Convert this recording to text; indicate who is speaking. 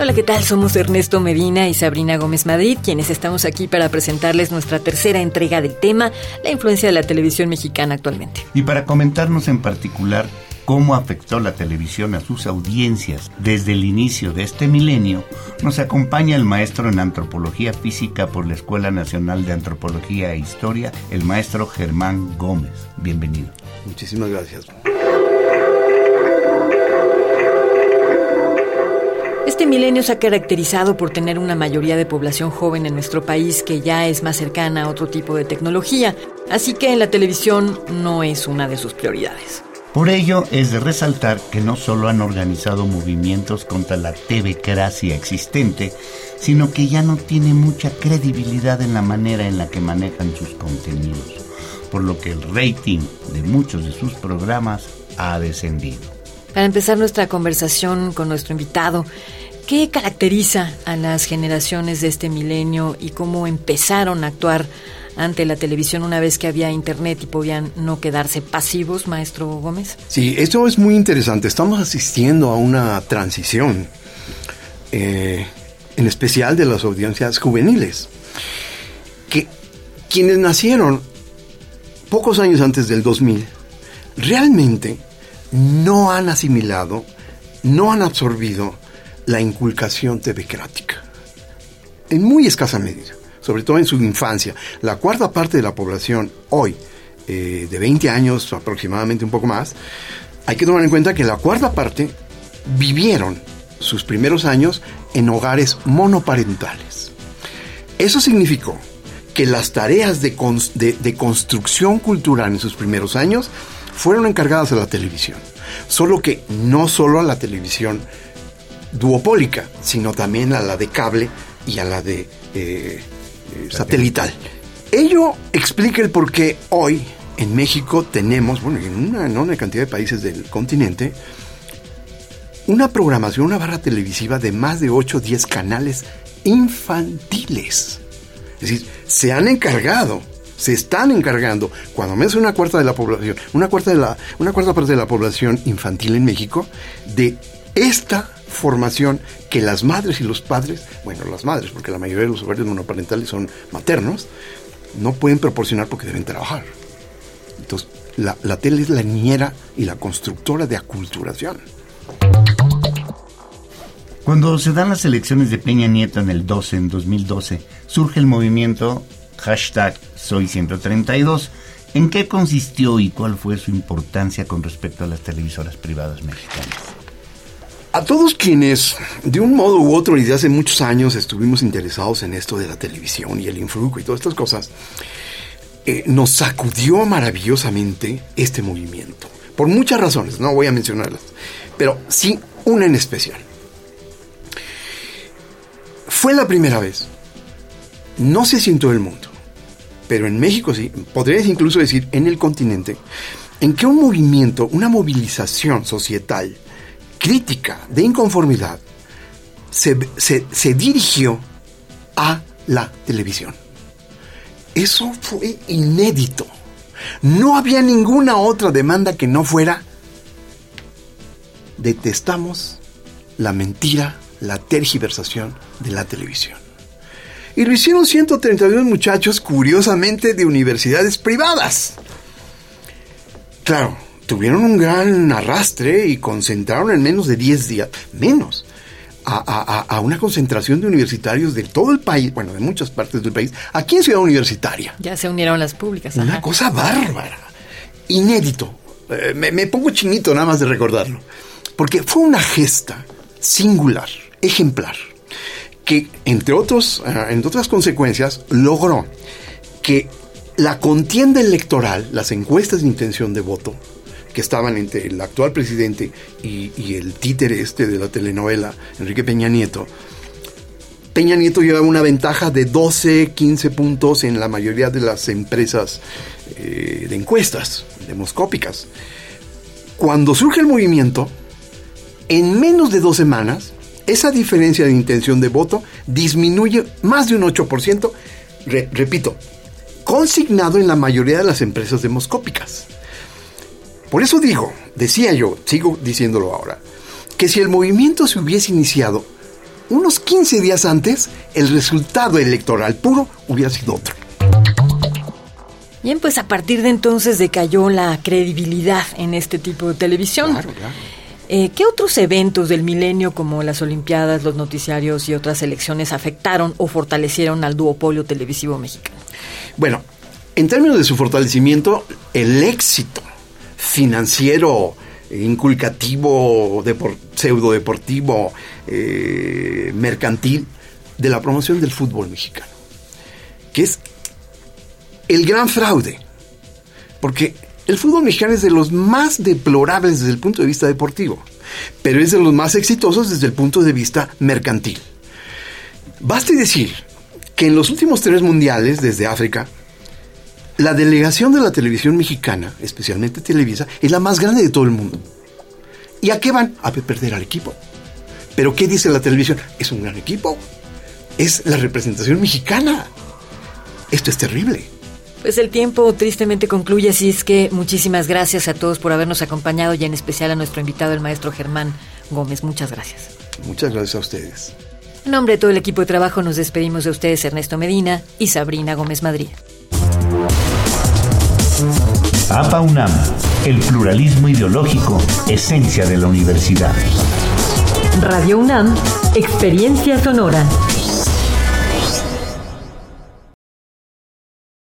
Speaker 1: Hola, ¿qué tal? Somos Ernesto Medina y Sabrina Gómez Madrid, quienes estamos aquí para presentarles nuestra tercera entrega del tema, la influencia de la televisión mexicana actualmente.
Speaker 2: Y para comentarnos en particular cómo afectó la televisión a sus audiencias desde el inicio de este milenio, nos acompaña el maestro en antropología física por la Escuela Nacional de Antropología e Historia, el maestro Germán Gómez. Bienvenido.
Speaker 3: Muchísimas gracias.
Speaker 1: Este milenio se ha caracterizado por tener una mayoría de población joven en nuestro país que ya es más cercana a otro tipo de tecnología, así que en la televisión no es una de sus prioridades.
Speaker 2: Por ello es de resaltar que no solo han organizado movimientos contra la TV-cracia existente, sino que ya no tiene mucha credibilidad en la manera en la que manejan sus contenidos, por lo que el rating de muchos de sus programas ha descendido.
Speaker 1: Para empezar nuestra conversación con nuestro invitado, ¿Qué caracteriza a las generaciones de este milenio y cómo empezaron a actuar ante la televisión una vez que había internet y podían no quedarse pasivos, maestro Gómez?
Speaker 3: Sí, esto es muy interesante. Estamos asistiendo a una transición, eh, en especial de las audiencias juveniles, que quienes nacieron pocos años antes del 2000 realmente no han asimilado, no han absorbido la inculcación tebecrática. En muy escasa medida, sobre todo en su infancia. La cuarta parte de la población hoy, eh, de 20 años aproximadamente un poco más, hay que tomar en cuenta que la cuarta parte vivieron sus primeros años en hogares monoparentales. Eso significó que las tareas de, de, construcción cultural en sus primeros años fueron encargadas a la televisión. Solo que no solo a la televisión duopólica, sino también a la de cable y a la de eh, eh, satelital. Ello explica el por qué hoy en México tenemos, bueno, en una enorme cantidad de países del continente, una programación, una barra televisiva de más de 8 o 10 canales infantiles. Es decir, se han encargado, se están encargando, cuando menos una cuarta de la población, una cuarta, de la, una cuarta parte de la población infantil en México, de esta formación que las madres y los padres, bueno, las madres, porque la mayoría de los hogares monoparentales son maternos, no pueden proporcionar porque deben trabajar. Entonces, la, tele es la niñera y la constructora de aculturación.
Speaker 2: Cuando se dan las elecciones de Peña Nieto en el 12, en 2012, surge el movimiento hashtag Soy 132. ¿En qué consistió y cuál fue su importancia con respecto a las televisoras privadas mexicanas?
Speaker 3: A todos quienes, de un modo u otro, desde hace muchos años estuvimos interesados en esto de la televisión y el influjo y todas estas cosas, eh, nos sacudió maravillosamente este movimiento. Por muchas razones, no voy a mencionarlas, pero sí una en especial. Fue la primera vez, no sé si en todo el mundo, pero en México sí, podrías incluso decir en el continente, en que un movimiento, una movilización societal, crítica, de inconformidad, se, dirigió a la televisión. Eso fue inédito. No había ninguna otra demanda que no fuera detestamos la mentira, la tergiversación de la televisión. Y lo hicieron 132 muchachos, curiosamente, de universidades privadas. Claro, tuvieron un gran arrastre y concentraron en menos de 10 días, menos, a, una concentración de universitarios de todo el país, bueno, de muchas partes del país, aquí en Ciudad Universitaria.
Speaker 1: Ya se unieron las públicas.
Speaker 3: Una cosa bárbara, inédito. Eh, me, pongo chinito nada más de recordarlo. Porque fue una gesta singular, ejemplar, que entre, otros, eh, entre otras consecuencias logró que la contienda electoral, las encuestas de intención de voto, que estaban entre el actual presidente y, el títere este de la telenovela, Enrique Peña Nieto, Peña Nieto llevaba una ventaja de 12, 15 puntos en la mayoría de las empresas eh, de encuestas demoscópicas. Cuando surge el movimiento, en menos de dos semanas, esa diferencia de intención de voto disminuye más de un 8%, repito, consignado en la mayoría de las empresas demoscópicas. Por eso digo, decía yo, sigo diciéndolo ahora, que si el movimiento se hubiese iniciado unos 15 días antes, el resultado electoral puro hubiera sido otro.
Speaker 1: Bien, pues a partir de entonces decayó la credibilidad en este tipo de televisión. Claro, claro. Eh, ¿Qué otros eventos del milenio como las Olimpiadas, los noticiarios y otras elecciones afectaron o fortalecieron al duopolio televisivo mexicano?
Speaker 3: Bueno, en términos de su fortalecimiento, el éxito financiero, inculcativo, pseudo deportivo, eh, mercantil de la promoción del fútbol mexicano, que es el gran fraude, porque el fútbol mexicano es de los más deplorables desde el punto de vista deportivo, pero es de los más exitosos desde el punto de vista mercantil. Baste decir que en los últimos tres mundiales desde África, la delegación de la televisión mexicana, especialmente Televisa, es la más grande de todo el mundo. ¿Y a qué van? A perder al equipo. Pero ¿qué dice la televisión? Es un gran equipo. Es la representación mexicana. Esto es terrible.
Speaker 1: Pues el tiempo tristemente concluye, así es que muchísimas gracias a todos por habernos acompañado y en especial a nuestro invitado, el maestro Germán Gómez. Muchas gracias.
Speaker 3: Muchas gracias a ustedes.
Speaker 1: En nombre de todo el equipo de trabajo nos despedimos de ustedes Ernesto Medina y Sabrina Gómez Madrid.
Speaker 2: APA UNAM, el pluralismo ideológico, esencia de la universidad.
Speaker 1: Radio UNAM, experiencia sonora.